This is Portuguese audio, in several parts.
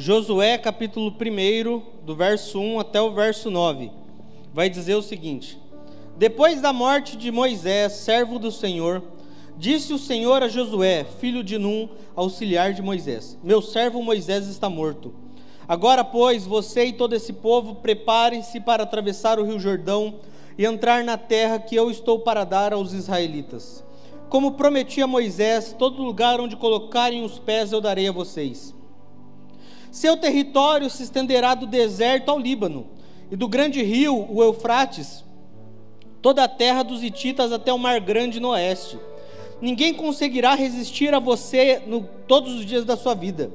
Josué, capítulo 1, do verso 1 até o verso 9, vai dizer o seguinte: Depois da morte de Moisés, servo do Senhor, disse o Senhor a Josué, filho de Num, auxiliar de Moisés: Meu servo Moisés está morto. Agora, pois, você e todo esse povo preparem-se para atravessar o rio Jordão e entrar na terra que eu estou para dar aos israelitas. Como prometi a Moisés, todo lugar onde colocarem os pés eu darei a vocês. Seu território se estenderá do deserto ao Líbano, e do grande rio, o Eufrates, toda a terra dos Hititas até o Mar Grande no oeste. Ninguém conseguirá resistir a você no, todos os dias da sua vida.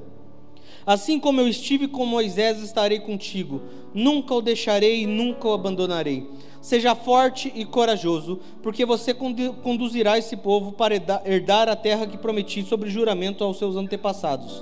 Assim como eu estive com Moisés, estarei contigo. Nunca o deixarei e nunca o abandonarei. Seja forte e corajoso, porque você conduzirá esse povo para herdar a terra que prometi sobre juramento aos seus antepassados.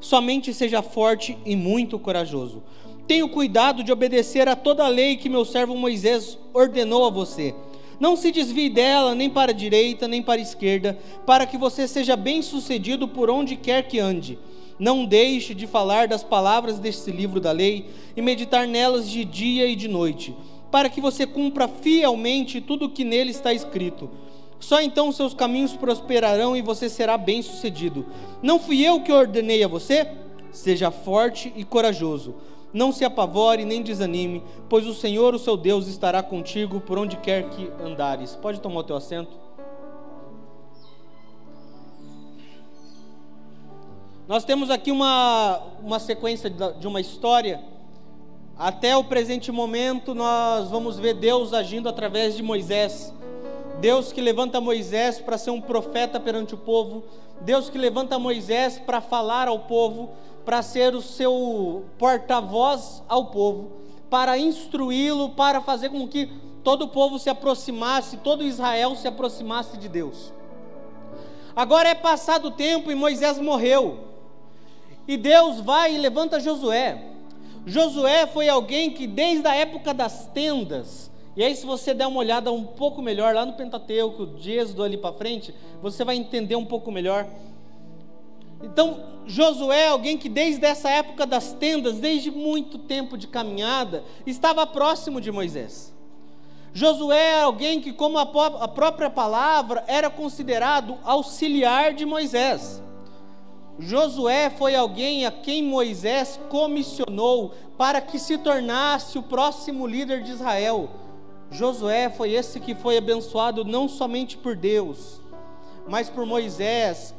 Somente seja forte e muito corajoso. Tenha cuidado de obedecer a toda a lei que meu servo Moisés ordenou a você. Não se desvie dela, nem para a direita, nem para a esquerda, para que você seja bem-sucedido por onde quer que ande. Não deixe de falar das palavras deste livro da lei e meditar nelas de dia e de noite para que você cumpra fielmente tudo o que nele está escrito. Só então seus caminhos prosperarão e você será bem-sucedido. Não fui eu que ordenei a você? Seja forte e corajoso. Não se apavore nem desanime, pois o Senhor, o seu Deus, estará contigo por onde quer que andares. Pode tomar o teu assento? Nós temos aqui uma, uma sequência de uma história até o presente momento, nós vamos ver Deus agindo através de Moisés. Deus que levanta Moisés para ser um profeta perante o povo. Deus que levanta Moisés para falar ao povo, para ser o seu porta-voz ao povo, para instruí-lo, para fazer com que todo o povo se aproximasse, todo Israel se aproximasse de Deus. Agora é passado o tempo e Moisés morreu. E Deus vai e levanta Josué. Josué foi alguém que, desde a época das tendas, e aí, se você der uma olhada um pouco melhor lá no Pentateuco, de Êxodo ali para frente, você vai entender um pouco melhor. Então, Josué é alguém que, desde essa época das tendas, desde muito tempo de caminhada, estava próximo de Moisés. Josué é alguém que, como a própria palavra, era considerado auxiliar de Moisés. Josué foi alguém a quem Moisés comissionou para que se tornasse o próximo líder de Israel. Josué foi esse que foi abençoado não somente por Deus, mas por Moisés,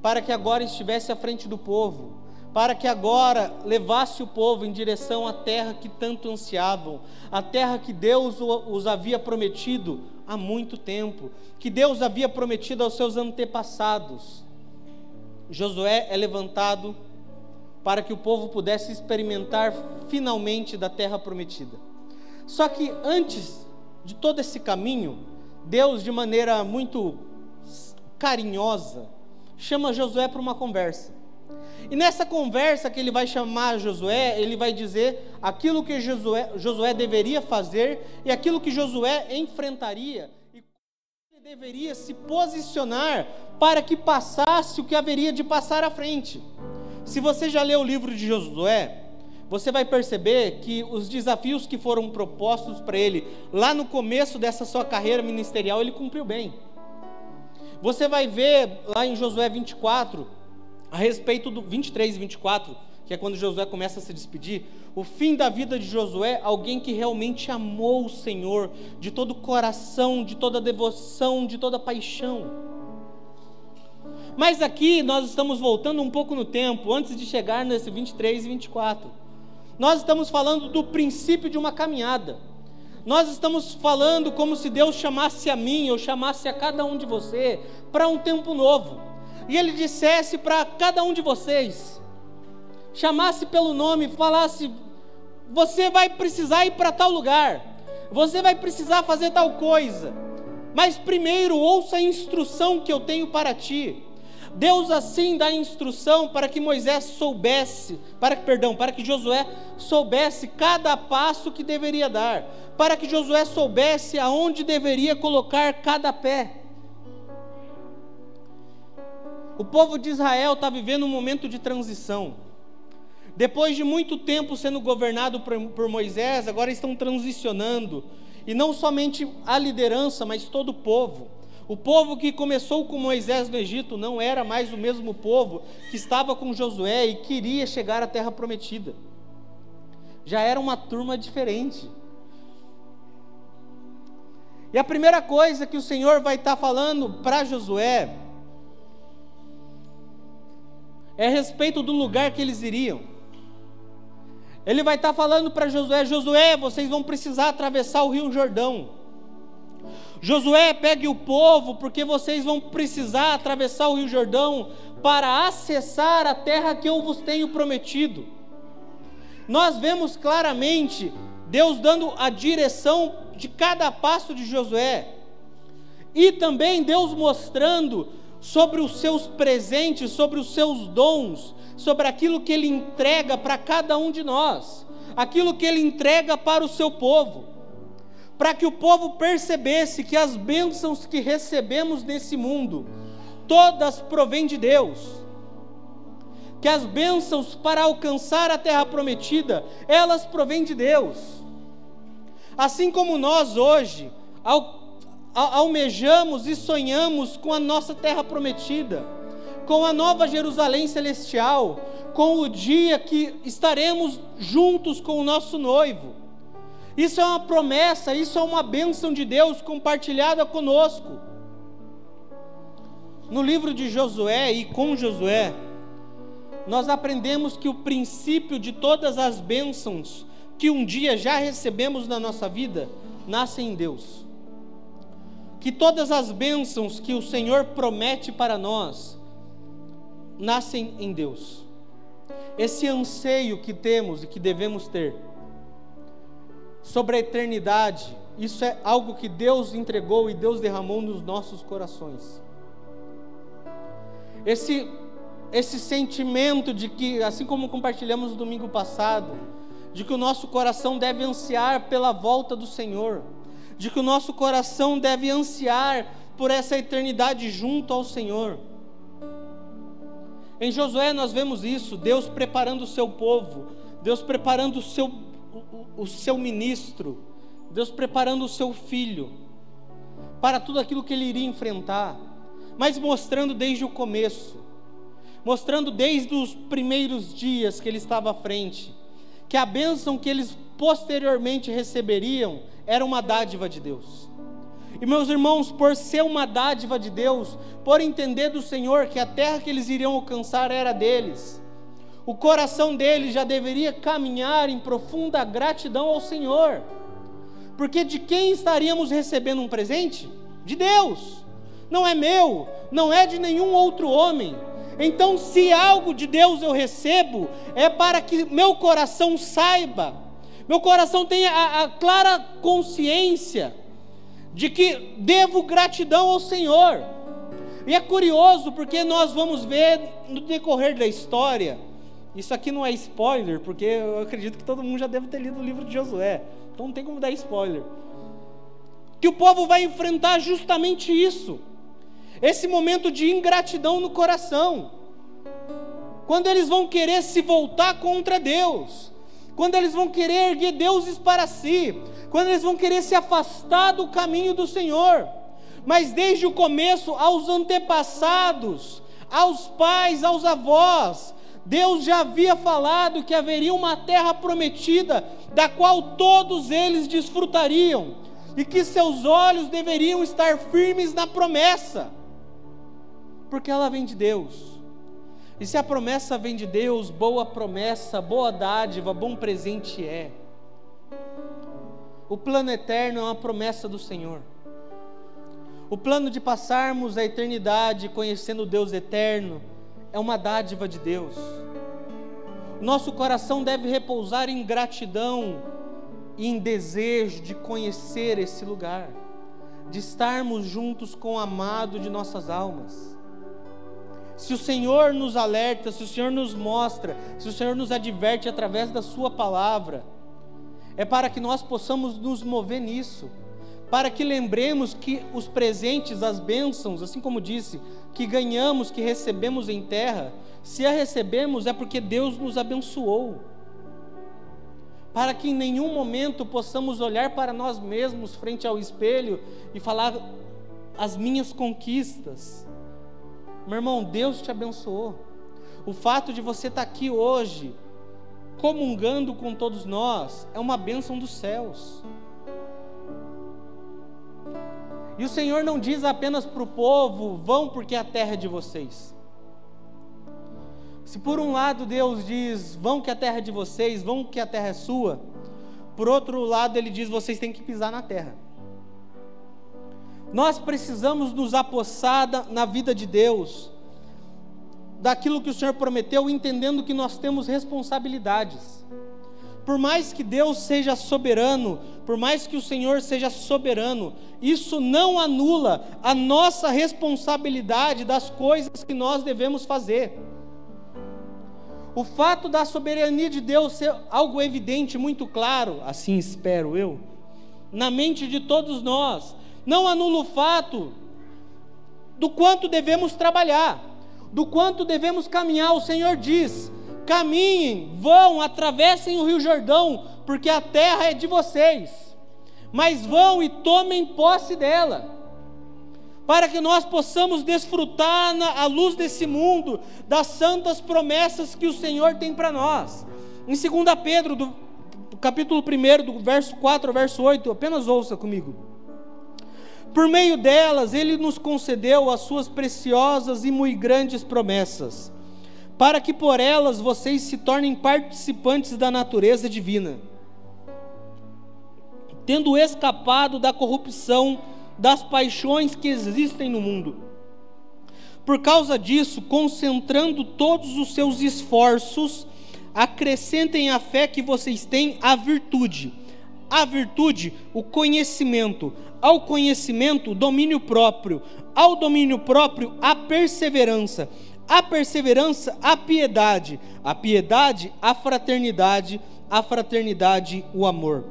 para que agora estivesse à frente do povo, para que agora levasse o povo em direção à terra que tanto ansiavam, a terra que Deus os havia prometido há muito tempo, que Deus havia prometido aos seus antepassados. Josué é levantado para que o povo pudesse experimentar finalmente da terra prometida. Só que antes de todo esse caminho, Deus, de maneira muito carinhosa, chama Josué para uma conversa. E nessa conversa que ele vai chamar Josué, ele vai dizer aquilo que Josué, Josué deveria fazer e aquilo que Josué enfrentaria deveria se posicionar para que passasse o que haveria de passar à frente. Se você já leu o livro de Josué, você vai perceber que os desafios que foram propostos para ele lá no começo dessa sua carreira ministerial, ele cumpriu bem. Você vai ver lá em Josué 24, a respeito do 23 e 24, que é quando Josué começa a se despedir, o fim da vida de Josué, alguém que realmente amou o Senhor de todo o coração, de toda devoção, de toda paixão. Mas aqui nós estamos voltando um pouco no tempo, antes de chegar nesse 23 e 24. Nós estamos falando do princípio de uma caminhada. Nós estamos falando como se Deus chamasse a mim, ou chamasse a cada um de você para um tempo novo. E Ele dissesse para cada um de vocês: chamasse pelo nome, falasse: você vai precisar ir para tal lugar, você vai precisar fazer tal coisa, mas primeiro ouça a instrução que eu tenho para ti. Deus assim dá instrução para que Moisés soubesse, para que perdão, para que Josué soubesse cada passo que deveria dar, para que Josué soubesse aonde deveria colocar cada pé. O povo de Israel está vivendo um momento de transição. Depois de muito tempo sendo governado por Moisés, agora estão transicionando. E não somente a liderança, mas todo o povo. O povo que começou com Moisés no Egito não era mais o mesmo povo que estava com Josué e queria chegar à terra prometida. Já era uma turma diferente. E a primeira coisa que o Senhor vai estar falando para Josué é a respeito do lugar que eles iriam. Ele vai estar falando para Josué: Josué, vocês vão precisar atravessar o rio Jordão. Josué, pegue o povo, porque vocês vão precisar atravessar o rio Jordão para acessar a terra que eu vos tenho prometido. Nós vemos claramente Deus dando a direção de cada passo de Josué, e também Deus mostrando sobre os seus presentes, sobre os seus dons, sobre aquilo que Ele entrega para cada um de nós, aquilo que Ele entrega para o seu povo, para que o povo percebesse que as bênçãos que recebemos nesse mundo, todas provêm de Deus, que as bênçãos para alcançar a terra prometida, elas provêm de Deus. Assim como nós hoje, almejamos e sonhamos com a nossa terra prometida, com a nova Jerusalém celestial, com o dia que estaremos juntos com o nosso noivo. Isso é uma promessa, isso é uma bênção de Deus compartilhada conosco. No livro de Josué e com Josué, nós aprendemos que o princípio de todas as bênçãos que um dia já recebemos na nossa vida nascem em Deus que todas as bênçãos que o Senhor promete para nós nascem em Deus. Esse anseio que temos e que devemos ter sobre a eternidade, isso é algo que Deus entregou e Deus derramou nos nossos corações. Esse esse sentimento de que, assim como compartilhamos no domingo passado, de que o nosso coração deve ansiar pela volta do Senhor de que o nosso coração deve ansiar por essa eternidade junto ao Senhor. Em Josué nós vemos isso, Deus preparando o seu povo, Deus preparando o seu, o, seu ministro, Deus preparando o seu filho para tudo aquilo que ele iria enfrentar, mas mostrando desde o começo, mostrando desde os primeiros dias que ele estava à frente, que a bênção que eles posteriormente receberiam era uma dádiva de Deus. E meus irmãos, por ser uma dádiva de Deus, por entender do Senhor que a terra que eles iriam alcançar era deles, o coração deles já deveria caminhar em profunda gratidão ao Senhor. Porque de quem estaríamos recebendo um presente? De Deus. Não é meu, não é de nenhum outro homem. Então, se algo de Deus eu recebo, é para que meu coração saiba meu coração tem a, a clara consciência de que devo gratidão ao Senhor. E é curioso porque nós vamos ver no decorrer da história. Isso aqui não é spoiler, porque eu acredito que todo mundo já deve ter lido o livro de Josué. Então não tem como dar spoiler. Que o povo vai enfrentar justamente isso. Esse momento de ingratidão no coração. Quando eles vão querer se voltar contra Deus quando eles vão querer erguer deuses para si, quando eles vão querer se afastar do caminho do Senhor. Mas desde o começo, aos antepassados, aos pais, aos avós, Deus já havia falado que haveria uma terra prometida, da qual todos eles desfrutariam, e que seus olhos deveriam estar firmes na promessa, porque ela vem de Deus. E se a promessa vem de Deus, boa promessa, boa dádiva, bom presente é. O plano eterno é uma promessa do Senhor. O plano de passarmos a eternidade conhecendo Deus eterno é uma dádiva de Deus. Nosso coração deve repousar em gratidão e em desejo de conhecer esse lugar, de estarmos juntos com o amado de nossas almas. Se o Senhor nos alerta, se o Senhor nos mostra, se o Senhor nos adverte através da Sua palavra, é para que nós possamos nos mover nisso, para que lembremos que os presentes, as bênçãos, assim como disse, que ganhamos, que recebemos em terra, se a recebemos é porque Deus nos abençoou. Para que em nenhum momento possamos olhar para nós mesmos frente ao espelho e falar as minhas conquistas. Meu irmão, Deus te abençoou. O fato de você estar aqui hoje, comungando com todos nós, é uma bênção dos céus. E o Senhor não diz apenas para o povo: vão porque a terra é de vocês. Se por um lado Deus diz: vão que a terra é de vocês, vão que a terra é sua, por outro lado Ele diz: vocês têm que pisar na terra. Nós precisamos nos apossar na vida de Deus, daquilo que o Senhor prometeu, entendendo que nós temos responsabilidades. Por mais que Deus seja soberano, por mais que o Senhor seja soberano, isso não anula a nossa responsabilidade das coisas que nós devemos fazer. O fato da soberania de Deus ser algo evidente, muito claro, assim espero eu, na mente de todos nós, não anula o fato do quanto devemos trabalhar, do quanto devemos caminhar. O Senhor diz: caminhem, vão, atravessem o Rio Jordão, porque a terra é de vocês. Mas vão e tomem posse dela, para que nós possamos desfrutar na, à luz desse mundo das santas promessas que o Senhor tem para nós. Em 2 Pedro, do capítulo 1, do verso 4 ao verso 8, apenas ouça comigo. Por meio delas, Ele nos concedeu as suas preciosas e muito grandes promessas para que por elas vocês se tornem participantes da natureza divina, tendo escapado da corrupção das paixões que existem no mundo. Por causa disso, concentrando todos os seus esforços, acrescentem à fé que vocês têm a virtude. A virtude, o conhecimento. Ao conhecimento, o domínio próprio. Ao domínio próprio, a perseverança a perseverança, a piedade, a piedade, a fraternidade, a fraternidade, o amor.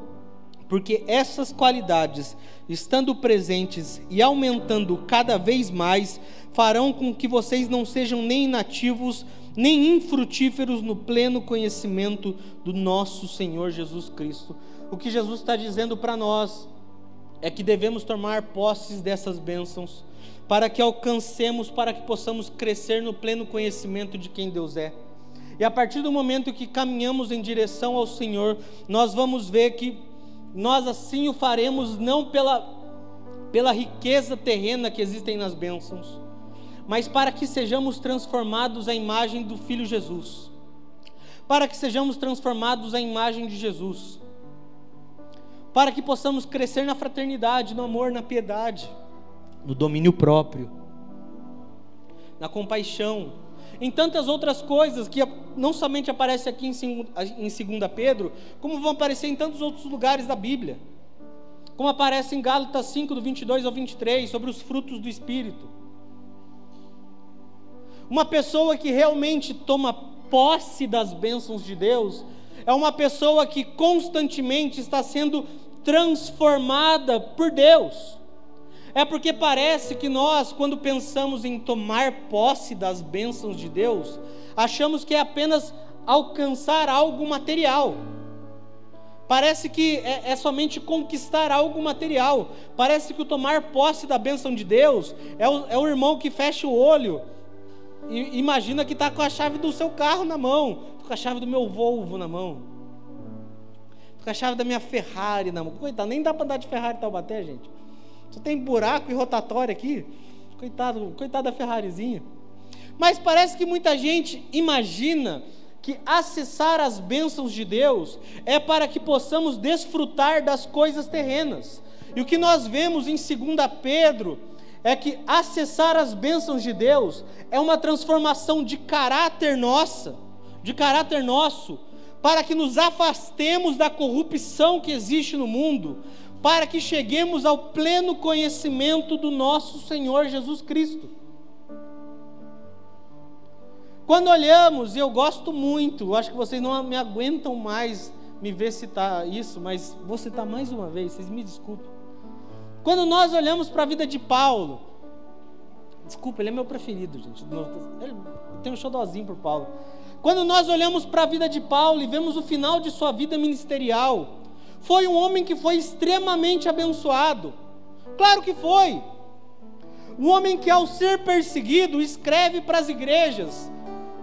Porque essas qualidades, estando presentes e aumentando cada vez mais, farão com que vocês não sejam nem inativos, nem infrutíferos no pleno conhecimento do nosso Senhor Jesus Cristo. O que Jesus está dizendo para nós é que devemos tomar posses dessas bênçãos para que alcancemos, para que possamos crescer no pleno conhecimento de quem Deus é. E a partir do momento que caminhamos em direção ao Senhor, nós vamos ver que nós assim o faremos não pela, pela riqueza terrena que existem nas bênçãos, mas para que sejamos transformados à imagem do Filho Jesus. Para que sejamos transformados à imagem de Jesus. Para que possamos crescer na fraternidade, no amor, na piedade no domínio próprio, na compaixão, em tantas outras coisas que não somente aparece aqui em 2 Pedro, como vão aparecer em tantos outros lugares da Bíblia. Como aparece em Gálatas 5, do 22 ao 23, sobre os frutos do Espírito. Uma pessoa que realmente toma posse das bênçãos de Deus, é uma pessoa que constantemente está sendo transformada por Deus. É porque parece que nós, quando pensamos em tomar posse das bênçãos de Deus, achamos que é apenas alcançar algo material. Parece que é, é, somente conquistar algo material. Parece que o tomar posse da bênção de Deus é o, é o irmão que fecha o olho e imagina que está com a chave do seu carro na mão, com a chave do meu Volvo na mão, com a chave da minha Ferrari na mão. Coitado, nem dá para andar de Ferrari e Taubaté, gente. Só tem buraco e rotatória aqui. Coitado, coitado da Ferrarizinha. Mas parece que muita gente imagina que acessar as bênçãos de Deus é para que possamos desfrutar das coisas terrenas. E o que nós vemos em 2 Pedro é que acessar as bênçãos de Deus é uma transformação de caráter nossa, de caráter nosso, para que nos afastemos da corrupção que existe no mundo, para que cheguemos ao pleno conhecimento do nosso Senhor Jesus Cristo. Quando olhamos, e eu gosto muito, acho que vocês não me aguentam mais me ver citar isso, mas vou citar mais uma vez, vocês me desculpem. Quando nós olhamos para a vida de Paulo, desculpa, ele é meu preferido, gente. Ele tem um xodózinho por Paulo. Quando nós olhamos para a vida de Paulo e vemos o final de sua vida ministerial, foi um homem que foi extremamente abençoado. Claro que foi. Um homem que, ao ser perseguido, escreve para as igrejas,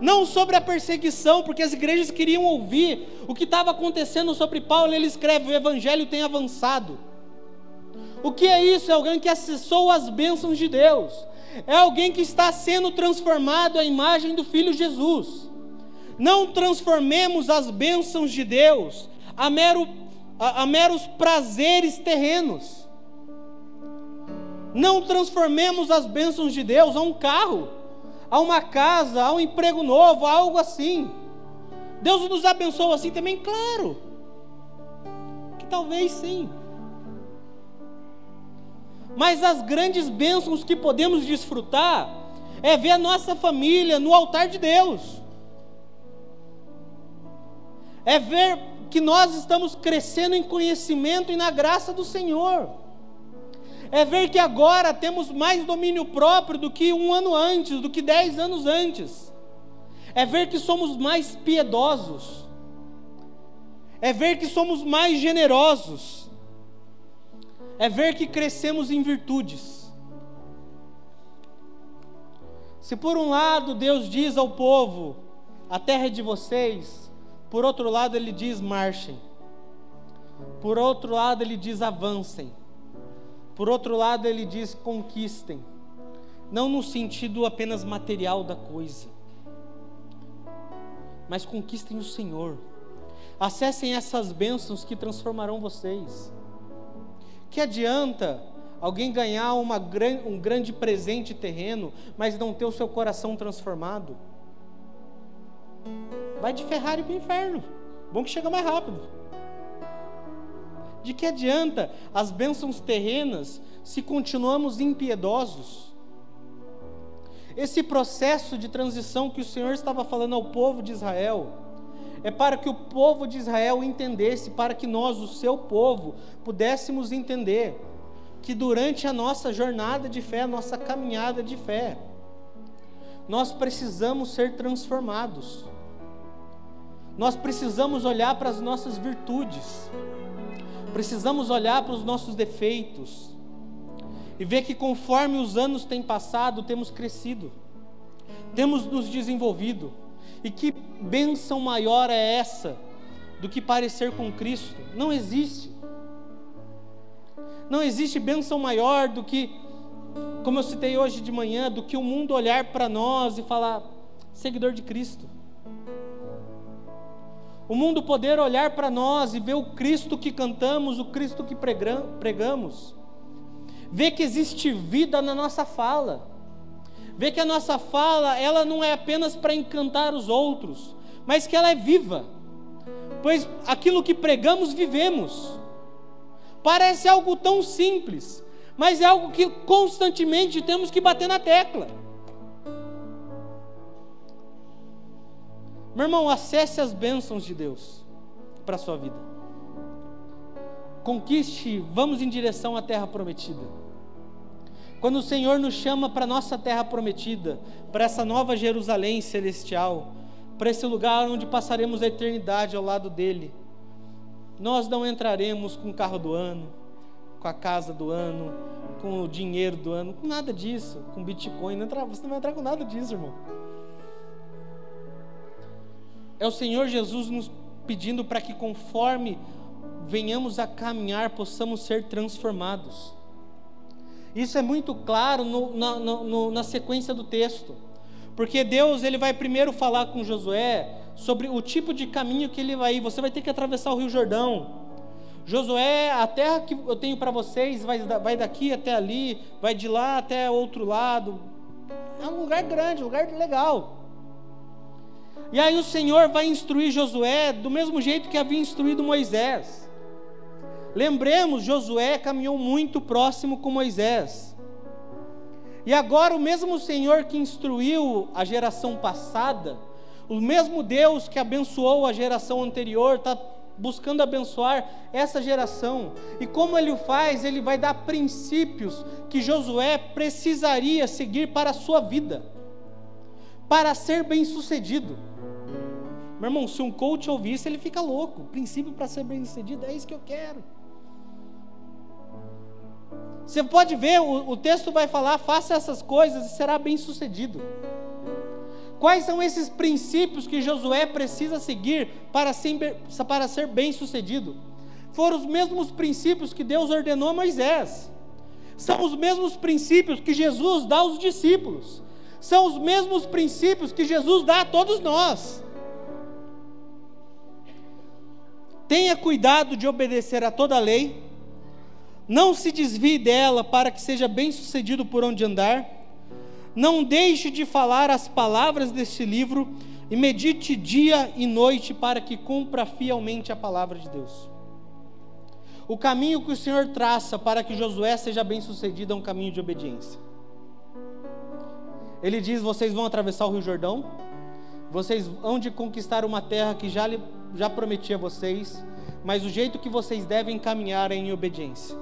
não sobre a perseguição, porque as igrejas queriam ouvir o que estava acontecendo sobre Paulo. Ele escreve: o evangelho tem avançado. O que é isso? É alguém que acessou as bênçãos de Deus, é alguém que está sendo transformado à imagem do Filho Jesus. Não transformemos as bênçãos de Deus a, mero, a, a meros prazeres terrenos. Não transformemos as bênçãos de Deus a um carro, a uma casa, a um emprego novo, a algo assim. Deus nos abençoa assim também? Claro. Que talvez sim. Mas as grandes bênçãos que podemos desfrutar é ver a nossa família no altar de Deus. É ver que nós estamos crescendo em conhecimento e na graça do Senhor. É ver que agora temos mais domínio próprio do que um ano antes, do que dez anos antes. É ver que somos mais piedosos. É ver que somos mais generosos. É ver que crescemos em virtudes. Se por um lado Deus diz ao povo: a terra é de vocês, por outro lado ele diz: marchem. Por outro lado ele diz: avancem. Por outro lado, ele diz: conquistem, não no sentido apenas material da coisa, mas conquistem o Senhor. Acessem essas bênçãos que transformarão vocês. Que adianta alguém ganhar uma, um grande presente terreno, mas não ter o seu coração transformado? Vai de Ferrari para o inferno. Bom que chega mais rápido. De que adianta as bênçãos terrenas se continuamos impiedosos? Esse processo de transição que o Senhor estava falando ao povo de Israel, é para que o povo de Israel entendesse, para que nós, o seu povo, pudéssemos entender que durante a nossa jornada de fé, a nossa caminhada de fé, nós precisamos ser transformados. Nós precisamos olhar para as nossas virtudes precisamos olhar para os nossos defeitos e ver que conforme os anos têm passado, temos crescido, temos nos desenvolvido. E que bênção maior é essa do que parecer com Cristo? Não existe. Não existe bênção maior do que, como eu citei hoje de manhã, do que o mundo olhar para nós e falar: seguidor de Cristo. O mundo poder olhar para nós e ver o Cristo que cantamos, o Cristo que pregamos. Ver que existe vida na nossa fala. Ver que a nossa fala, ela não é apenas para encantar os outros, mas que ela é viva. Pois aquilo que pregamos, vivemos. Parece algo tão simples, mas é algo que constantemente temos que bater na tecla. Meu irmão, acesse as bênçãos de Deus para a sua vida. Conquiste, vamos em direção à terra prometida. Quando o Senhor nos chama para a nossa terra prometida, para essa nova Jerusalém celestial, para esse lugar onde passaremos a eternidade ao lado dele, nós não entraremos com o carro do ano, com a casa do ano, com o dinheiro do ano, com nada disso, com Bitcoin. Não entra, você não vai entrar com nada disso, irmão. É o Senhor Jesus nos pedindo para que, conforme venhamos a caminhar, possamos ser transformados. Isso é muito claro no, na, no, na sequência do texto, porque Deus ele vai primeiro falar com Josué sobre o tipo de caminho que ele vai ir. Você vai ter que atravessar o Rio Jordão. Josué, a terra que eu tenho para vocês vai, vai daqui até ali, vai de lá até outro lado. É um lugar grande, um lugar legal. E aí o Senhor vai instruir Josué do mesmo jeito que havia instruído Moisés. Lembremos, Josué caminhou muito próximo com Moisés. E agora o mesmo Senhor que instruiu a geração passada, Meu irmão, se um coach ouvir isso, ele fica louco. princípio para ser bem-sucedido é isso que eu quero. Você pode ver, o, o texto vai falar: faça essas coisas e será bem-sucedido. Quais são esses princípios que Josué precisa seguir para ser, para ser bem-sucedido? Foram os mesmos princípios que Deus ordenou a Moisés. São os mesmos princípios que Jesus dá aos discípulos. São os mesmos princípios que Jesus dá a todos nós. Tenha cuidado de obedecer a toda a lei. Não se desvie dela para que seja bem-sucedido por onde andar não deixe de falar as palavras deste livro e medite dia e noite para que cumpra fielmente a palavra de Deus. O caminho que o Senhor traça para que Josué seja bem-sucedido é um caminho de obediência. Ele diz: vocês vão atravessar o Rio Jordão, vocês vão de conquistar uma terra que já, já prometi a vocês, mas o jeito que vocês devem caminhar é em obediência.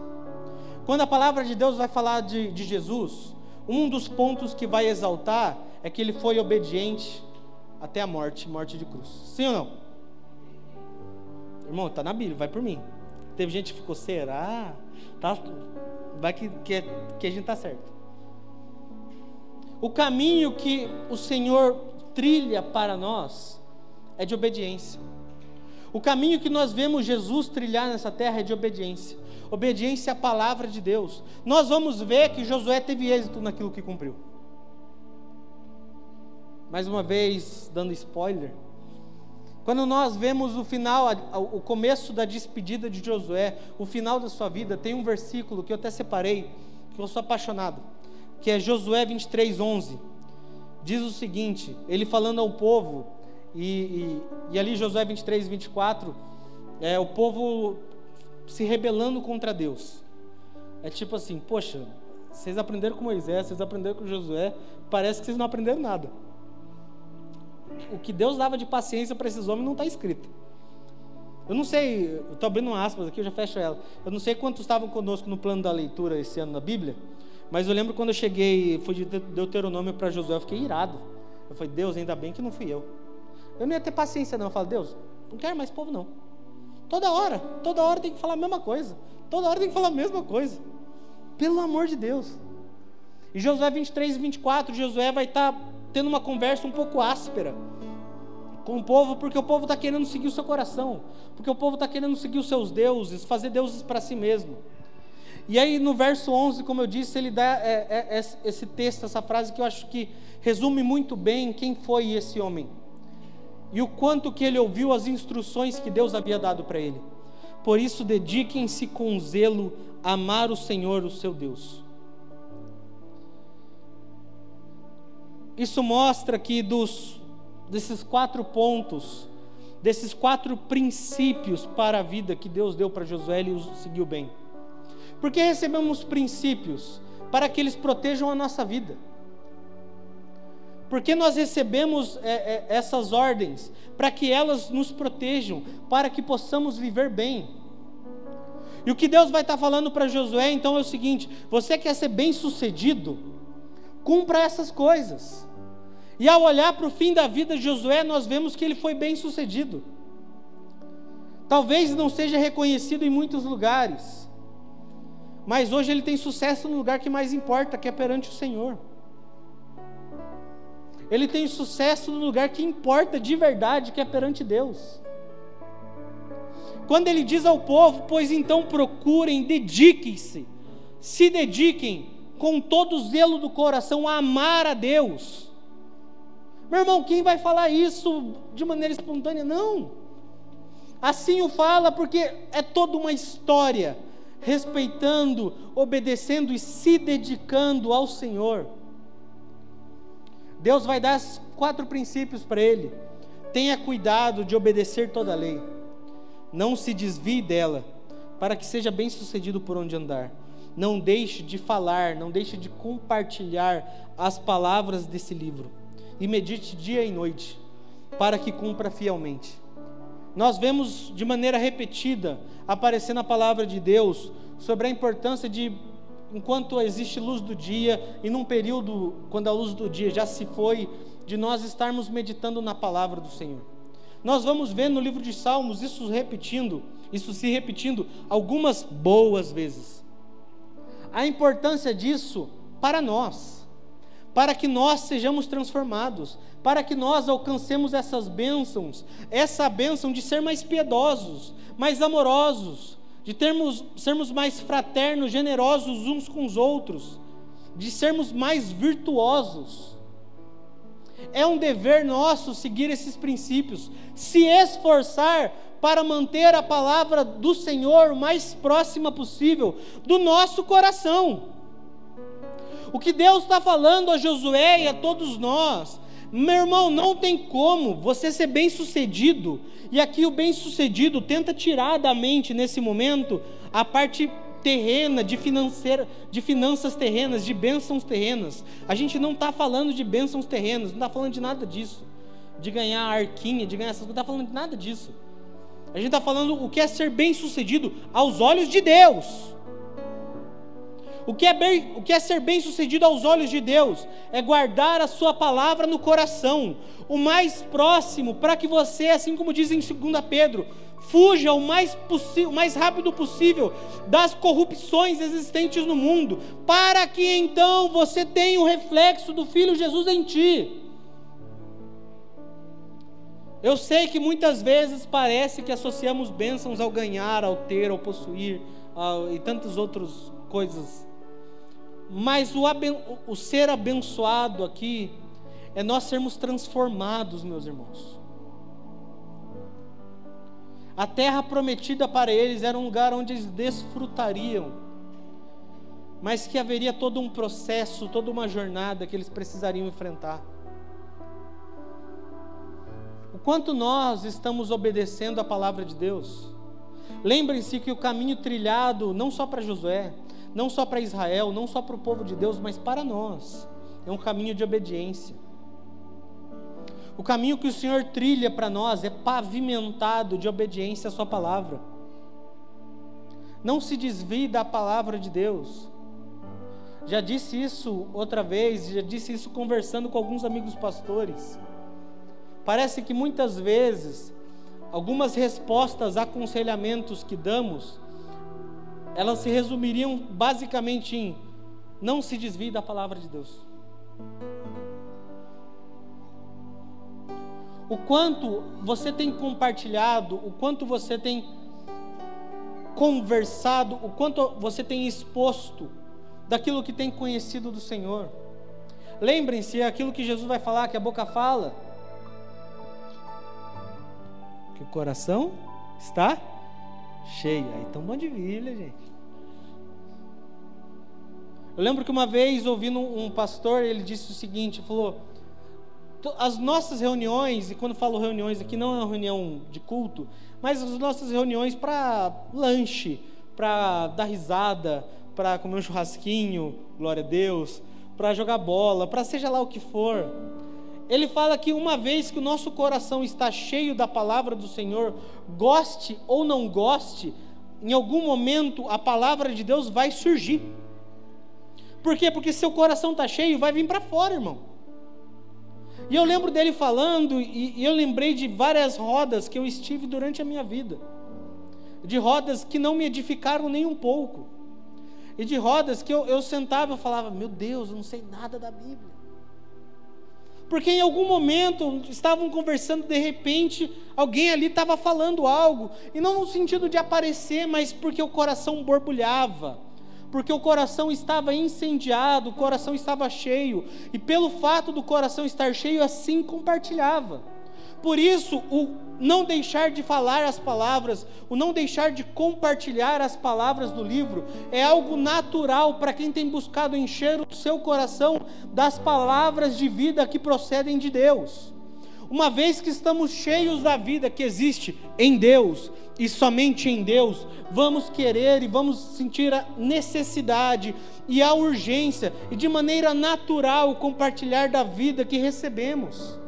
Quando a palavra de Deus vai falar de, de Jesus, um dos pontos que vai exaltar é que ele foi obediente até a morte, morte de cruz. Sim ou não? Irmão, está na Bíblia, vai por mim. Teve gente que ficou, será? Tá, vai que, que, que a gente está certo. O caminho que o Senhor trilha para nós é de obediência. O caminho que nós vemos Jesus trilhar nessa terra é de obediência obediência à palavra de Deus. Nós vamos ver que Josué teve êxito naquilo que cumpriu. Mais uma vez, dando spoiler. Quando nós vemos o final, o começo da despedida de Josué, o final da sua vida, tem um versículo que eu até separei, que eu sou apaixonado, que é Josué 23, 11. Diz o seguinte: ele falando ao povo, e, e, e ali Josué 23, 24, é, o povo se rebelando contra Deus. É tipo assim, poxa, vocês aprenderam com Moisés, vocês aprenderam com Josué, parece que vocês não aprenderam nada. O que Deus dava de paciência para esses homens não está escrito. Eu não sei, estou abrindo aspas aqui, eu já fecho ela. Eu não sei quantos estavam conosco no plano da leitura esse ano na Bíblia, mas eu lembro quando eu cheguei, fui de Deuteronômio para Josué, eu fiquei irado. Eu falei, Deus, ainda bem que não fui eu. Eu não ia ter paciência, não. Eu falei, Deus, não quero mais povo, não. Toda hora, toda hora tem que falar a mesma coisa. Toda hora tem que falar a mesma coisa. Pelo amor de Deus. E Josué 23 e 24, Josué vai estar tá tendo uma conversa um pouco áspera com o povo, porque o povo está querendo seguir o seu coração, porque o povo está querendo seguir os seus deuses, fazer deuses para si mesmo. E aí no verso 11, como eu disse, ele dá é, é, é, esse texto, essa frase que eu acho que resume muito bem quem foi esse homem e o quanto que ele ouviu as instruções que Deus havia dado para ele. Por isso, dediquem-se com zelo a amar o Senhor, o seu Deus. Isso mostra que dos desses quatro pontos, desses quatro princípios para a vida que Deus deu para Josué, ele os seguiu bem. Porque recebemos princípios para que eles protejam a nossa vida. Porque nós recebemos é, é, essas ordens para que elas nos protejam, para que possamos viver bem. E o que Deus vai estar falando para Josué então é o seguinte: você quer ser bem sucedido? Cumpra essas coisas. E ao olhar para o fim da vida de Josué, nós vemos que ele foi bem sucedido. Talvez não seja reconhecido em muitos lugares, mas hoje ele tem sucesso no lugar que mais importa, que é perante o Senhor ele tem sucesso no lugar que importa de verdade, que é perante Deus. Quando ele diz ao povo, pois então procurem, dediquem-se, se dediquem com todo o zelo do coração a amar a Deus. Meu irmão, quem vai falar isso de maneira espontânea? Não. Assim o fala porque é toda uma história, respeitando, obedecendo e se dedicando ao Senhor. Deus vai dar quatro princípios para ele. Tenha cuidado de obedecer toda a lei. Não se desvie dela, para que seja bem sucedido por onde andar. Não deixe de falar, não deixe de compartilhar as palavras desse livro. E medite dia e noite, para que cumpra fielmente. Nós vemos de maneira repetida aparecer na palavra de Deus sobre a importância de, enquanto existe luz do dia, e num período quando a luz do dia já se foi, de nós estarmos meditando na palavra do Senhor. Nós vamos ver no livro de Salmos isso repetindo, isso se repetindo algumas boas vezes. A importância disso para nós, para que nós sejamos transformados, para que nós alcancemos essas bênçãos, essa bênção de ser mais piedosos, mais amorosos, de termos, sermos mais fraternos, generosos uns com os outros, de sermos mais virtuosos. É um dever nosso seguir esses princípios, se esforçar para manter a palavra do Senhor o mais próxima possível do nosso coração. O que Deus está falando a Josué e a todos nós, meu irmão, não tem como você ser bem sucedido, e aqui o bem sucedido tenta tirar da mente nesse momento a parte terrena, de, financeira, de finanças terrenas, de bênçãos terrenas. A gente não está falando de bênçãos terrenas, não está falando de nada disso, de ganhar arquinha, de ganhar essas coisas, não está falando de nada disso. A gente está falando o que é ser bem sucedido aos olhos de Deus. O que, é bem, o que é ser bem sucedido aos olhos de Deus? É guardar a sua palavra no coração, o mais próximo, para que você, assim como diz em 2 Pedro, fuja o mais, o mais rápido possível das corrupções existentes no mundo, para que então você tenha o reflexo do Filho Jesus em ti. Eu sei que muitas vezes parece que associamos bênçãos ao ganhar, ao ter, ao possuir ao, e tantas outras coisas mas o, o ser abençoado aqui é nós sermos transformados, meus irmãos. A terra prometida para eles era um lugar onde eles desfrutariam, mas que haveria todo um processo, toda uma jornada que eles precisariam enfrentar. O quanto nós estamos obedecendo a palavra de Deus. Lembrem-se que o caminho trilhado, não só para Josué, não só para Israel, não só para o povo de Deus, mas para nós. É um caminho de obediência. O caminho que o Senhor trilha para nós é pavimentado de obediência à Sua palavra. Não se desvie da palavra de Deus. Já disse isso outra vez, já disse isso conversando com alguns amigos pastores. Parece que muitas vezes, algumas respostas, aconselhamentos que damos, elas se resumiriam basicamente em: não se desvie da palavra de Deus. O quanto você tem compartilhado, o quanto você tem conversado, o quanto você tem exposto daquilo que tem conhecido do Senhor. Lembrem-se, é aquilo que Jesus vai falar, que a boca fala, que o coração está cheio. Aí tão bom de Bíblia, gente. Eu lembro que uma vez, ouvindo um pastor, ele disse o seguinte: falou, as nossas reuniões, e quando falo reuniões aqui, não é uma reunião de culto, mas as nossas reuniões para lanche, para dar risada, para comer um churrasquinho, glória a Deus, para jogar bola, para seja lá o que for. Ele fala que uma vez que o nosso coração está cheio da palavra do Senhor, goste ou não goste, em algum momento a palavra de Deus vai surgir. Por quê? Porque seu coração está cheio, vai vir para fora, irmão. E eu lembro dele falando, e, eu lembrei de várias rodas que eu estive durante a minha vida. De rodas que não me edificaram nem um pouco. E de rodas que eu, eu sentava e falava: Meu Deus, eu não sei nada da Bíblia. Porque em algum momento estavam conversando, de repente, alguém ali estava falando algo, e não no sentido de aparecer, mas porque o coração borbulhava porque o coração estava incendiado, o coração estava cheio, e pelo fato do coração estar cheio, assim compartilhava. Por isso, o não deixar de falar as palavras, o não deixar de compartilhar as palavras do livro, é algo natural para quem tem buscado encher o seu coração das palavras de vida que procedem de Deus. Uma vez que estamos cheios da vida que existe em Deus e somente em Deus, vamos querer e vamos sentir a necessidade e a urgência e de maneira natural compartilhar da vida que recebemos.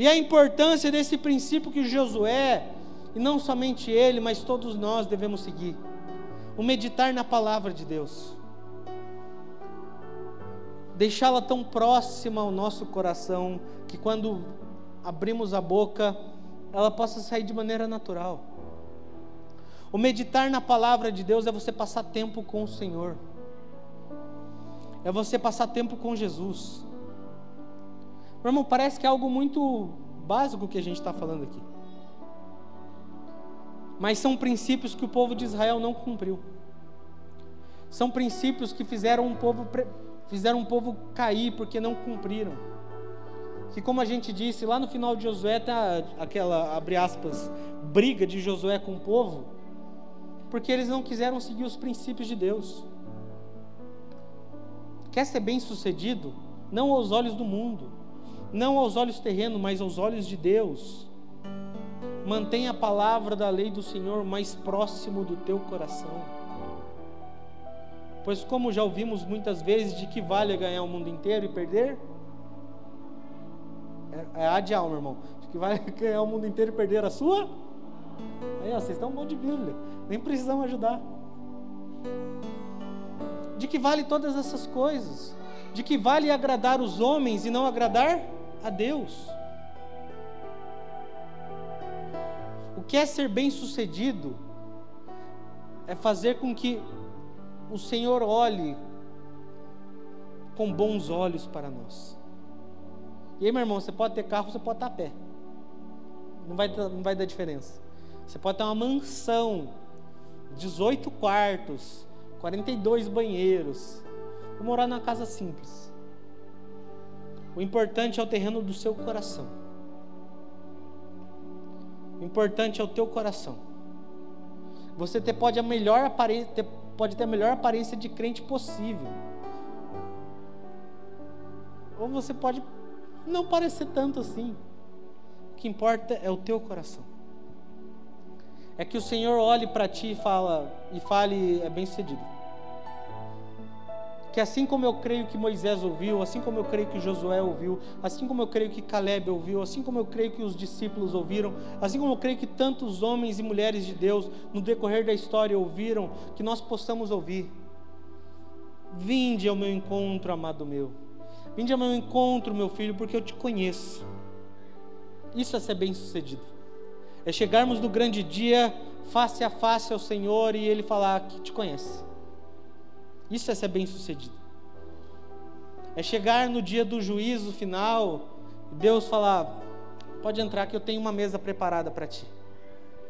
E a importância desse princípio que Josué, e não somente ele, mas todos nós devemos seguir: o meditar na palavra de Deus, deixá-la tão próxima ao nosso coração que quando abrimos a boca, ela possa sair de maneira natural. O meditar na palavra de Deus é você passar tempo com o Senhor, é você passar tempo com Jesus. Meu irmão, parece que é algo muito básico que a gente está falando aqui. Mas são princípios que o povo de Israel não cumpriu. São princípios que fizeram um povo, fizeram um povo cair porque não cumpriram. Que como a gente disse, lá no final de Josué tá aquela, abre aspas, briga de Josué com o povo, porque eles não quiseram seguir os princípios de Deus. Quer ser bem sucedido? Não aos olhos do mundo, não aos olhos terrenos, mas aos olhos de Deus. Mantenha a palavra da lei do Senhor mais próximo do teu coração. Pois, como já ouvimos muitas vezes, de que vale ganhar o mundo inteiro e perder? É, é a de alma, irmão. De que vale ganhar o mundo inteiro e perder a sua? Aí, ó, vocês estão bom de Bíblia. Nem precisamos ajudar. De que vale todas essas coisas? De que vale agradar os homens e não agradar a Deus. O que é ser bem-sucedido é fazer com que o Senhor olhe com bons olhos para nós. E aí, meu irmão, você pode ter carro, você pode estar a pé. Não vai, não vai dar diferença. Você pode ter uma mansão, 18 quartos, 42 banheiros. Vou morar numa casa simples. O importante é o terreno do seu coração. O importante é o teu coração. Você pode, a melhor aparência, ter, pode ter a melhor aparência de crente possível. Ou você pode não parecer tanto assim. O que importa é o teu coração. É que o Senhor olhe para ti e fala e fale é bem sucedido que assim como eu creio que Moisés ouviu, assim como eu creio que Josué ouviu, assim como eu creio que Caleb ouviu, assim como eu creio que os discípulos ouviram, assim como eu creio que tantos homens e mulheres de Deus no decorrer da história ouviram, que nós possamos ouvir. Vinde ao meu encontro, amado meu. Vinde ao meu encontro, meu filho, porque eu te conheço. Isso é ser bem-sucedido. É chegarmos no grande dia face a face ao Senhor e ele falar que te conhece isso é ser bem-sucedido. É chegar no dia do juízo final e Deus falar: pode entrar que eu tenho uma mesa preparada para ti,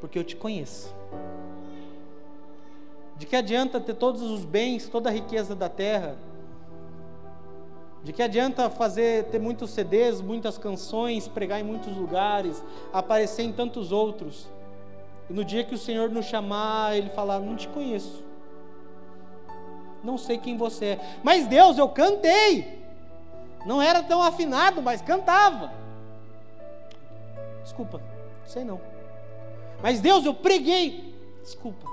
porque eu te conheço. De que adianta ter todos os bens, toda a riqueza da terra? De que adianta fazer ter muitos CDs, muitas canções, pregar em muitos lugares, aparecer em tantos outros? E no dia que o Senhor nos chamar, ele falar: "Não te conheço" não sei quem você é. Mas Deus, eu cantei. Não era tão afinado, mas cantava. Desculpa, sei não. Mas Deus, eu preguei. Desculpa.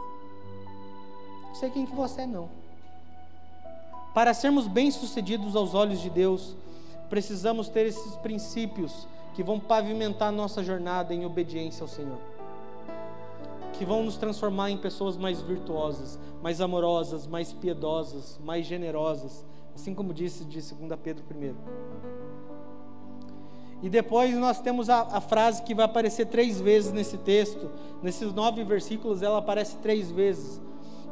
Não sei quem que você é não. Para sermos bem-sucedidos aos olhos de Deus, precisamos ter esses princípios que vão pavimentar nossa jornada em obediência ao Senhor que vão nos transformar em pessoas mais virtuosas, mais amorosas, mais piedosas, mais generosas, assim como disse de 2 Pedro 1. E depois nós temos a, a, frase que vai aparecer três vezes nesse texto, nesses nove versículos, ela aparece três vezes,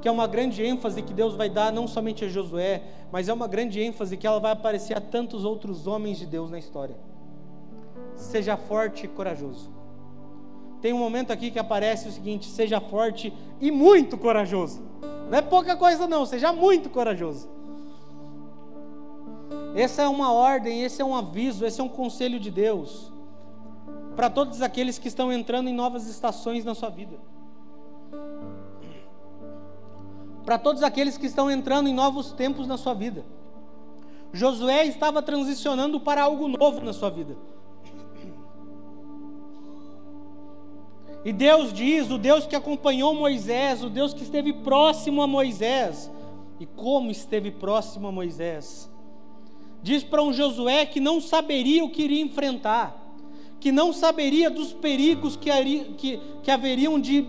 que é uma grande ênfase que Deus vai dar não somente a Josué, mas é uma grande ênfase que ela vai aparecer a tantos outros homens de Deus na história. Seja forte e corajoso tem um momento aqui que aparece o seguinte: seja forte e muito corajoso. Não é pouca coisa, não, seja muito corajoso. Essa é uma ordem, esse é um aviso, esse é um conselho de Deus para todos aqueles que estão entrando em novas estações na sua vida. Para todos aqueles que estão entrando em novos tempos na sua vida. Josué estava transicionando para algo novo na sua vida. E Deus diz, o Deus que acompanhou Moisés, o Deus que esteve próximo a Moisés. E como esteve próximo a Moisés? Diz para um Josué que não saberia o que iria enfrentar, que não saberia dos perigos que, que, que haveriam de,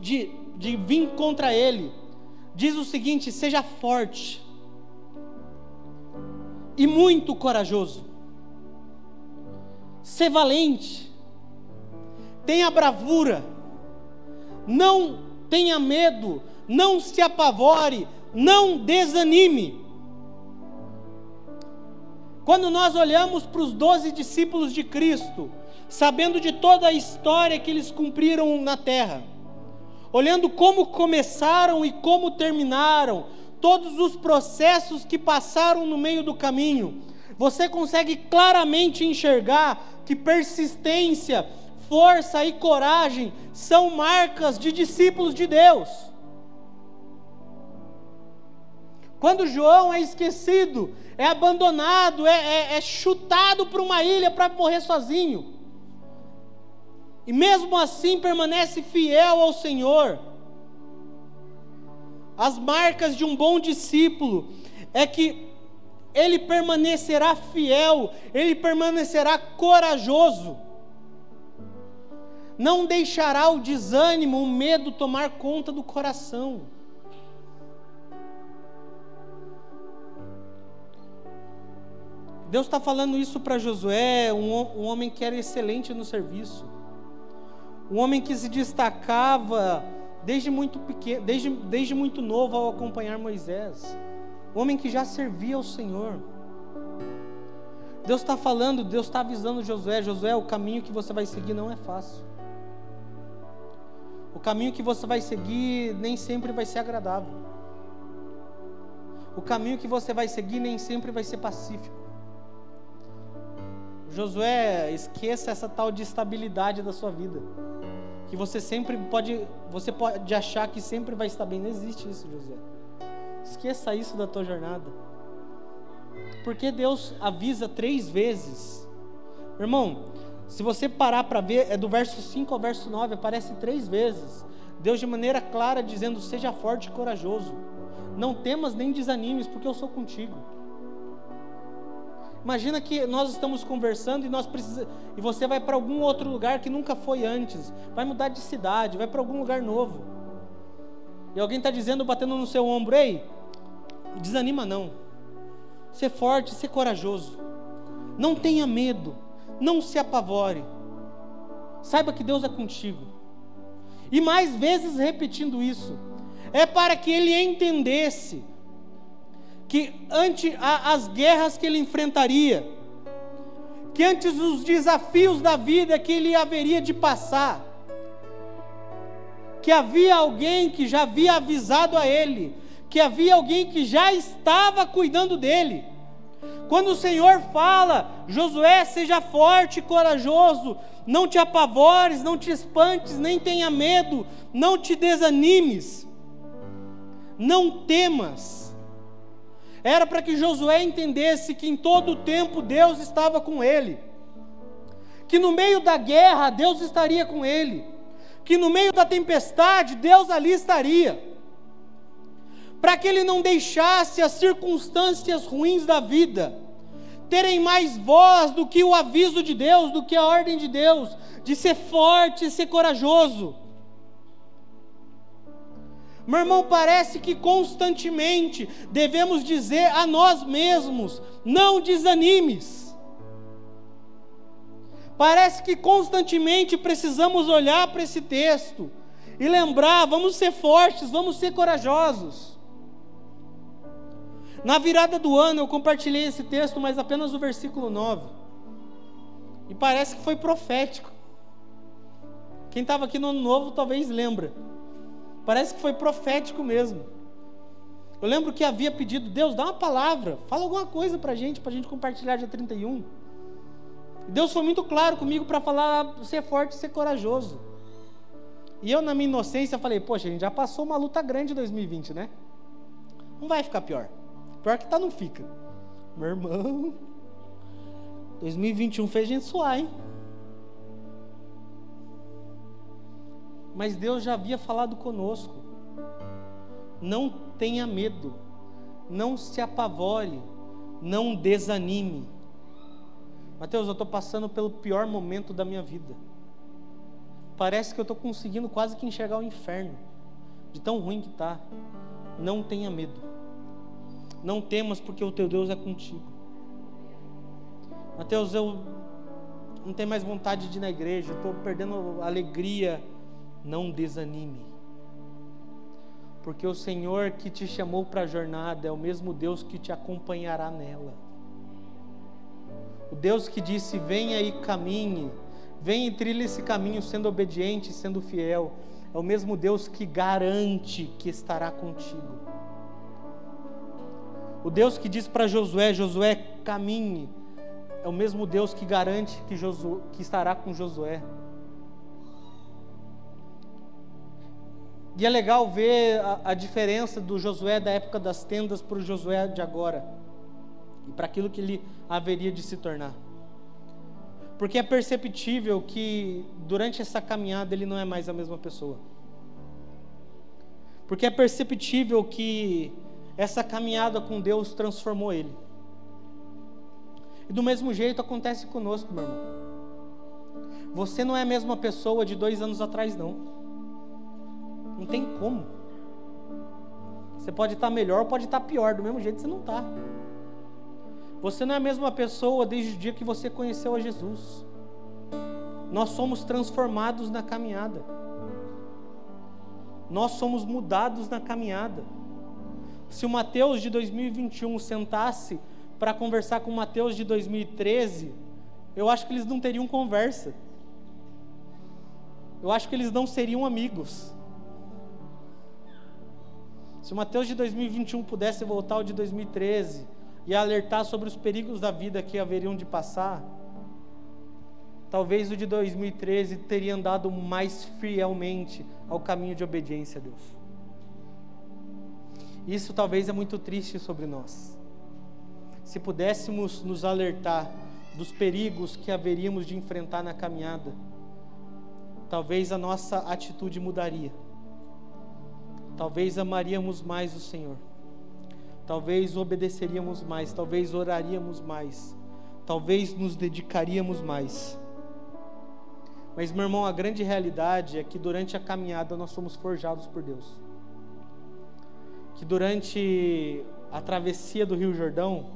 de, de vir contra ele, diz o seguinte: seja forte e muito corajoso, ser valente, tenha bravura, não tenha medo, não se apavore, não desanime. Quando nós olhamos para os doze discípulos de Cristo, sabendo de toda a história que eles cumpriram na terra, olhando como começaram e como terminaram, todos os processos que passaram no meio do caminho, você consegue claramente enxergar que persistência, força e coragem são marcas de discípulos de Deus. Quando João é esquecido, é abandonado, é, é, é chutado para uma ilha para morrer sozinho. E mesmo assim permanece fiel ao Senhor. As marcas de um bom discípulo é que ele permanecerá fiel, ele permanecerá corajoso. Não deixará o desânimo, o medo tomar conta do coração. Deus está falando isso para Josué, um, um, homem que era excelente no serviço, um homem que se destacava desde muito pequeno, desde, desde muito novo ao acompanhar Moisés, um homem que já servia ao Senhor. Deus está falando, Deus está avisando Josué, Josué, o caminho que você vai seguir não é fácil. O caminho que você vai seguir nem sempre vai ser agradável. O caminho que você vai seguir nem sempre vai ser pacífico. Josué, esqueça essa tal de estabilidade da sua vida. Que você sempre pode, você pode achar que sempre vai estar bem. Não existe isso, Josué. Esqueça isso da tua jornada. Porque Deus avisa três vezes. Irmão, se você parar para ver, é do verso 5 ao verso 9, aparece três vezes. Deus de maneira clara dizendo: Seja forte e corajoso. Não temas nem desanimes, porque eu sou contigo. Imagina que nós estamos conversando e nós e você vai para algum outro lugar que nunca foi antes, vai mudar de cidade, vai para algum lugar novo. E alguém está dizendo, batendo no seu ombro, ei, desanima não. Ser forte, ser corajoso. Não tenha medo, não se apavore. Saiba que Deus é contigo. E mais vezes repetindo isso, é para que ele entendesse que ante as guerras que ele enfrentaria, que antes os desafios da vida que ele haveria de passar, que havia alguém que já havia avisado a ele, que havia alguém que já estava cuidando dele. Quando o Senhor fala, Josué, seja forte e corajoso, não te apavores, não te espantes, nem tenha medo, não te desanimes, não temas. Era para que Josué entendesse que em todo o tempo Deus estava com ele, que no meio da guerra Deus estaria com ele, que no meio da tempestade Deus ali estaria, para que ele não deixasse as circunstâncias ruins da vida terem mais voz do que o aviso de Deus, do que a ordem de Deus, de ser forte e ser corajoso. Meu irmão, parece que constantemente devemos dizer a nós mesmos: não desanimes. Parece que constantemente precisamos olhar para esse texto e lembrar: vamos ser fortes, vamos ser corajosos. Na virada do ano eu compartilhei esse texto, mas apenas o versículo 9. E parece que foi profético. Quem estava aqui no ano novo talvez lembra. Parece que foi profético mesmo. Eu lembro que havia pedido, Deus, dá uma palavra, fala alguma coisa para a gente, para a gente compartilhar dia 31. E Deus foi muito claro comigo para falar, ser forte, ser corajoso. E eu, na minha inocência, falei, poxa, a gente já passou uma luta grande em 2020, né? Não vai ficar pior. Pior que tá, não fica. Meu irmão, 2021 fez a gente suar, hein? mas Deus já havia falado conosco. Não tenha medo, não se apavore, não desanime. Mateus, eu estou passando pelo pior momento da minha vida. Parece que eu estou conseguindo quase que enxergar o inferno, de tão ruim que está. Não tenha medo. Não temas, porque o teu Deus é contigo. Mateus, eu não tenho mais vontade de ir na igreja, estou perdendo alegria. Não desanime. Porque o Senhor que te chamou para a jornada é o mesmo Deus que te acompanhará nela. O Deus que disse: Venha e caminhe, venha e trilhe esse caminho sendo obediente, sendo fiel. É o mesmo Deus que garante que estará contigo. O Deus que diz para Josué: Josué, caminhe. É o mesmo Deus que garante que, Josué, que estará com Josué. E é legal ver a, a diferença do Josué da época das tendas para o Josué de agora e para aquilo que ele haveria de se tornar. Porque é perceptível que durante essa caminhada ele não é mais a mesma pessoa. Porque é perceptível que essa caminhada com Deus transformou ele. E do mesmo jeito acontece conosco, meu irmão. Você não é a mesma pessoa de dois anos atrás, não. Não tem como. Você pode estar melhor ou pode estar pior, do mesmo jeito você não está. Você não é a mesma pessoa desde o dia que você conheceu a Jesus. Nós somos transformados na caminhada. Nós somos mudados na caminhada. Se o Mateus de 2021 sentasse para conversar com o Mateus de 2013, eu acho que eles não teriam conversa. Eu acho que eles não seriam amigos. Se o Mateus de 2021 pudesse voltar ao de 2013, e alertar sobre os perigos da vida que haveriam de passar, talvez o de 2013 teria andado mais fielmente ao caminho de obediência a Deus. Isso talvez é muito triste sobre nós. Se pudéssemos nos alertar dos perigos que haveríamos de enfrentar na caminhada, talvez a nossa atitude mudaria. Talvez amaríamos mais o Senhor talvez obedeceríamos mais, talvez oraríamos mais, talvez nos dedicaríamos mais. Mas, meu irmão, a grande realidade é que durante a caminhada nós somos forjados por Deus. Que durante a travessia do Rio Jordão,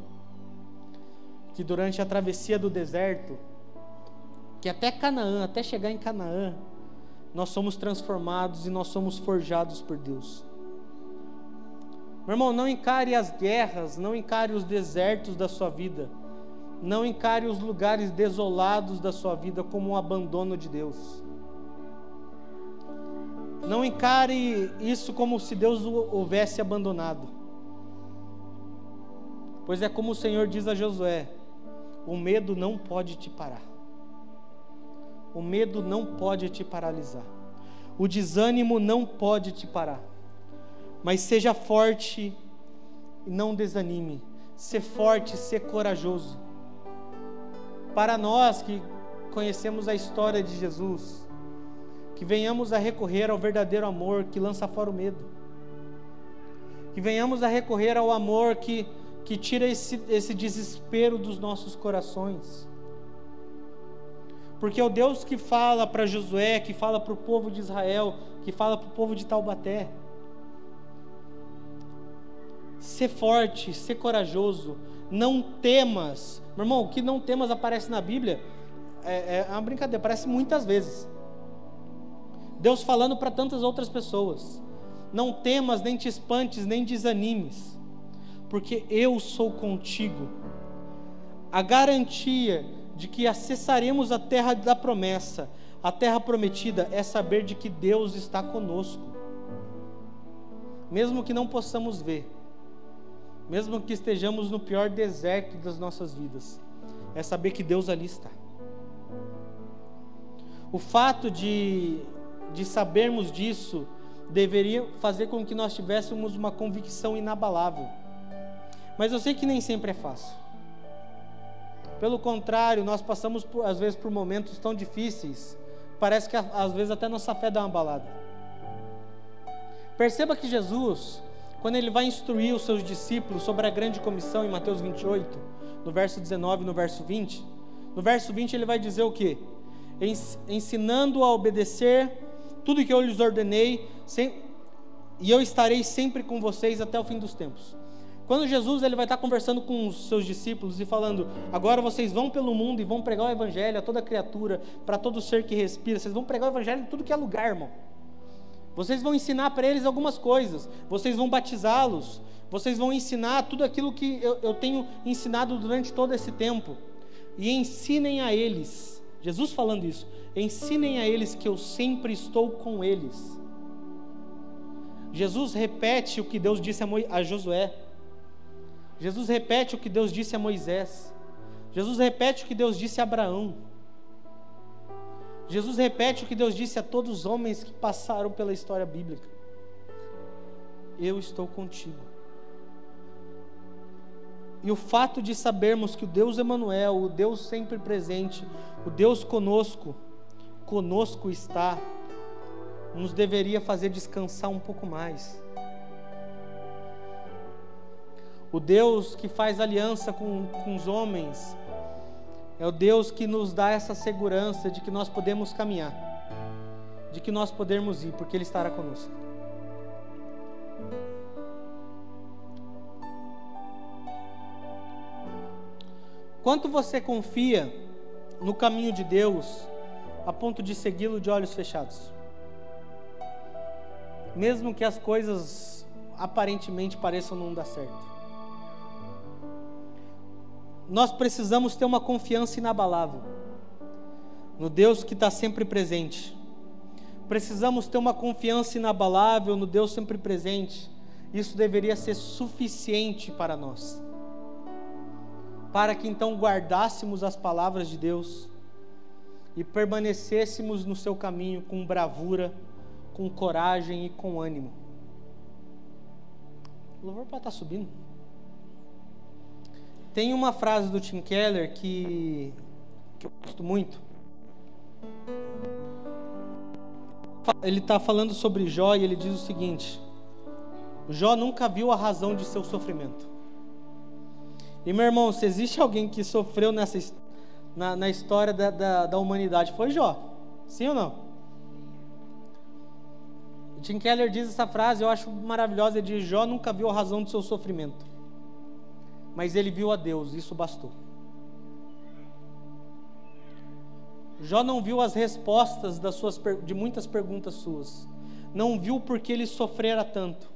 que durante a travessia do deserto, que até Canaã, até chegar em Canaã, nós somos transformados e nós somos forjados por Deus. Meu irmão, não encare as guerras, não encare os desertos da sua vida, não encare os lugares desolados da sua vida como um abandono de Deus. Não encare isso como se Deus o houvesse abandonado. Pois é como o Senhor diz a Josué: o medo não pode te parar. O medo não pode te paralisar. O desânimo não pode te parar. Mas seja forte e não desanime. Ser forte, ser corajoso. Para nós que conhecemos a história de Jesus, que venhamos a recorrer ao verdadeiro amor que lança fora o medo. Que venhamos a recorrer ao amor que, que tira esse, esse desespero dos nossos corações. Porque é o Deus que fala para Josué, que fala para o povo de Israel, que fala para o povo de Taubaté ser forte, ser corajoso, não temas. Meu irmão, o que não temas aparece na Bíblia é, é uma brincadeira, aparece muitas vezes. Deus falando para tantas outras pessoas: não temas, nem te espantes, nem desanimes, porque eu sou contigo. A garantia de que acessaremos a terra da promessa, a terra prometida, é saber de que Deus está conosco, mesmo que não possamos ver mesmo que estejamos no pior deserto das nossas vidas, é saber que Deus ali está. O fato de, de sabermos disso deveria fazer com que nós tivéssemos uma convicção inabalável. Mas eu sei que nem sempre é fácil. Pelo contrário, nós passamos por, às vezes por momentos tão difíceis, parece que às vezes até nossa fé dá uma balada. Perceba que Jesus, quando ele vai instruir os seus discípulos sobre a grande comissão em Mateus 28, no verso 19 e no verso 20, no verso 20 ele vai dizer o que? Ensinando a obedecer tudo que eu lhes ordenei, sem, e eu estarei sempre com vocês até o fim dos tempos. Quando Jesus ele vai estar conversando com os seus discípulos e falando: agora vocês vão pelo mundo e vão pregar o evangelho a toda criatura, para todo ser que respira. Vocês vão pregar o evangelho em tudo que é lugar, irmão. Vocês vão ensinar para eles algumas coisas. Vocês vão batizá-los. Vocês vão ensinar tudo aquilo que eu, eu tenho ensinado durante todo esse tempo. E ensinem a eles. Jesus falando isso. Ensinem a eles que eu sempre estou com eles. Jesus repete o que Deus disse a, Mo, a Josué. Jesus repete o que Deus disse a Moisés. Jesus repete o que Deus disse a Abraão. Jesus repete o que Deus disse a todos os homens que passaram pela história bíblica. Eu estou contigo. E o fato de sabermos que o Deus Emanuel, o Deus sempre presente, o Deus conosco, conosco está, nos deveria fazer descansar um pouco mais o Deus que faz aliança com, com os homens, é o Deus que nos dá essa segurança de que nós podemos caminhar, de que nós podemos ir, porque Ele estará conosco. Quanto você confia no caminho de Deus a ponto de segui-lo de olhos fechados? Mesmo que as coisas aparentemente pareçam não dar certo nós precisamos ter uma confiança inabalável no Deus que está sempre presente. Precisamos ter uma confiança inabalável no Deus sempre presente. Isso deveria ser suficiente para nós. Para que então guardássemos as palavras de Deus e permanecêssemos no seu caminho com bravura, com coragem e com ânimo. O louvor pode estar subindo. Tem uma frase do Tim Keller que, que eu gosto muito. Ele está falando sobre Jó e ele diz o seguinte: Jó nunca viu a razão de seu sofrimento. E meu irmão, se existe alguém que sofreu nessa, na, na história da, da, da humanidade, foi Jó. Sim ou não? Tim Keller diz essa frase, eu acho maravilhosa, ele diz, Jó nunca viu a razão do seu sofrimento mas ele viu a Deus, isso bastou. Jó não viu as respostas das suas, de muitas perguntas suas, não viu porque ele sofrera tanto,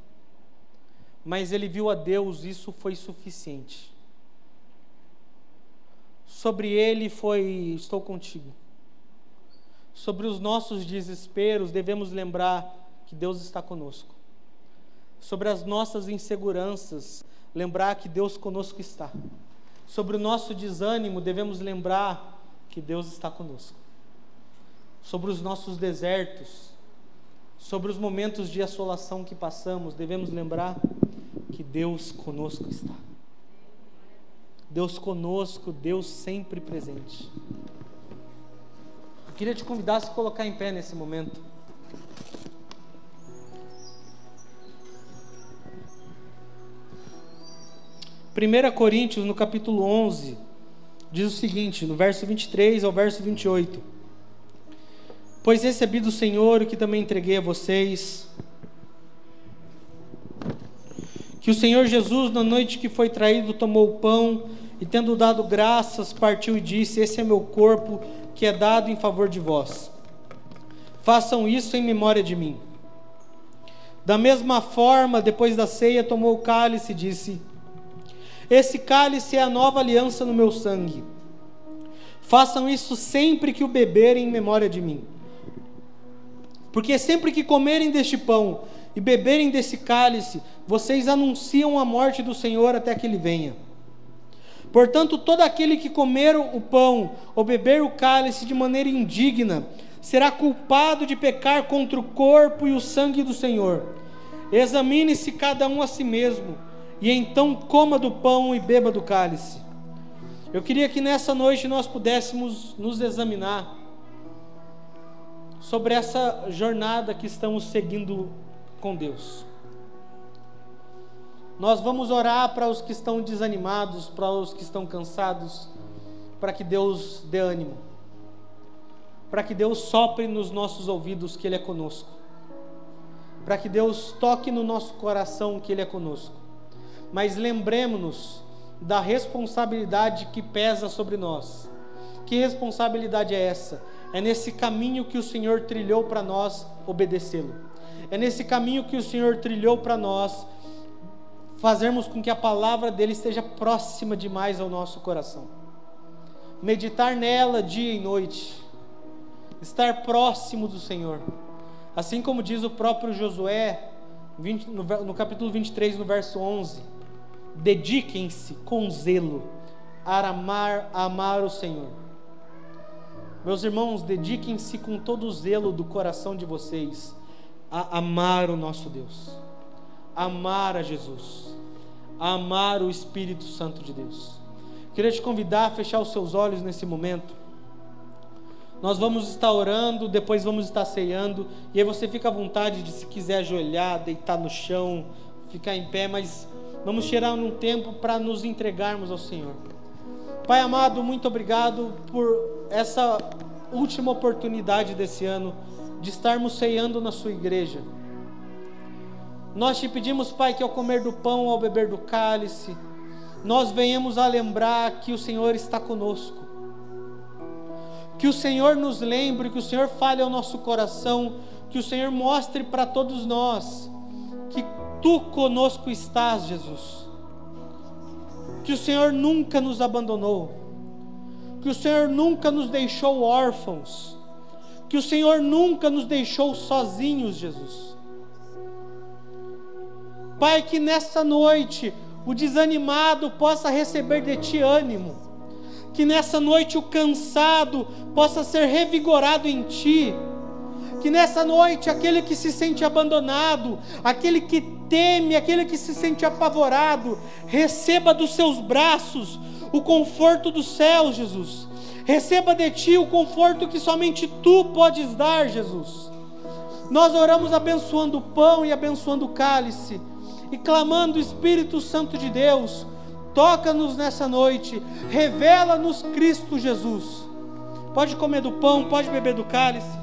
mas ele viu a Deus, isso foi suficiente. Sobre ele foi: Estou contigo. Sobre os nossos desesperos, devemos lembrar que Deus está conosco. Sobre as nossas inseguranças, lembrar que Deus conosco está. Sobre o nosso desânimo, devemos lembrar que Deus está conosco. Sobre os nossos desertos, sobre os momentos de assolação que passamos, devemos lembrar que Deus conosco está. Deus conosco, Deus sempre presente. Eu queria te convidar a se colocar em pé nesse momento. 1 Coríntios, no capítulo 11, diz o seguinte, no verso 23 ao verso 28. Pois recebi do Senhor o que também entreguei a vocês, que o Senhor Jesus, na noite que foi traído, tomou o pão e, tendo dado graças, partiu e disse: Esse é meu corpo que é dado em favor de vós. Façam isso em memória de mim. Da mesma forma, depois da ceia, tomou o cálice e disse: esse cálice é a nova aliança no meu sangue. Façam isso sempre que o beberem em memória de mim. Porque sempre que comerem deste pão e beberem desse cálice, vocês anunciam a morte do Senhor até que ele venha. Portanto, todo aquele que comer o pão ou beber o cálice de maneira indigna, será culpado de pecar contra o corpo e o sangue do Senhor. Examine-se cada um a si mesmo e então coma do pão e beba do cálice. Eu queria que nessa noite nós pudéssemos nos examinar sobre essa jornada que estamos seguindo com Deus. Nós vamos orar para os que estão desanimados, para os que estão cansados, para que Deus dê ânimo, para que Deus sopre nos nossos ouvidos que Ele é conosco, para que Deus toque no nosso coração que Ele é conosco. Mas lembremos-nos da responsabilidade que pesa sobre nós. Que responsabilidade é essa? É nesse caminho que o Senhor trilhou para nós obedecê-lo. É nesse caminho que o Senhor trilhou para nós fazermos com que a palavra dele esteja próxima demais ao nosso coração. Meditar nela dia e noite. Estar próximo do Senhor. Assim como diz o próprio Josué, 20, no, no capítulo 23, no verso 11: Dediquem-se com zelo a amar, a amar o Senhor meus irmãos, dediquem-se com todo o zelo do coração de vocês a amar o nosso Deus, amar a Jesus, amar o Espírito Santo de Deus. Queria te convidar a fechar os seus olhos nesse momento. Nós vamos estar orando, depois vamos estar ceando, e aí você fica à vontade de, se quiser, ajoelhar, deitar no chão, ficar em pé, mas vamos tirar um tempo para nos entregarmos ao Senhor. Pai amado, muito obrigado por essa última oportunidade desse ano de estarmos ceando na Sua igreja. Nós te pedimos, Pai, que ao comer do pão, ao beber do cálice, nós venhamos a lembrar que o Senhor está conosco. Que o Senhor nos lembre, que o Senhor fale ao nosso coração, que o Senhor mostre para todos nós que tu conosco estás, Jesus que o Senhor nunca nos abandonou, que o Senhor nunca nos deixou órfãos, que o Senhor nunca nos deixou sozinhos, Jesus. Pai, que nessa noite o desanimado possa receber de Ti ânimo, que nessa noite o cansado possa ser revigorado em Ti, que nessa noite aquele que se sente abandonado, aquele que teme, aquele que se sente apavorado, receba dos seus braços o conforto do céu, Jesus. Receba de ti o conforto que somente tu podes dar, Jesus. Nós oramos abençoando o pão e abençoando o cálice e clamando Espírito Santo de Deus, toca-nos nessa noite, revela-nos Cristo Jesus. Pode comer do pão, pode beber do cálice.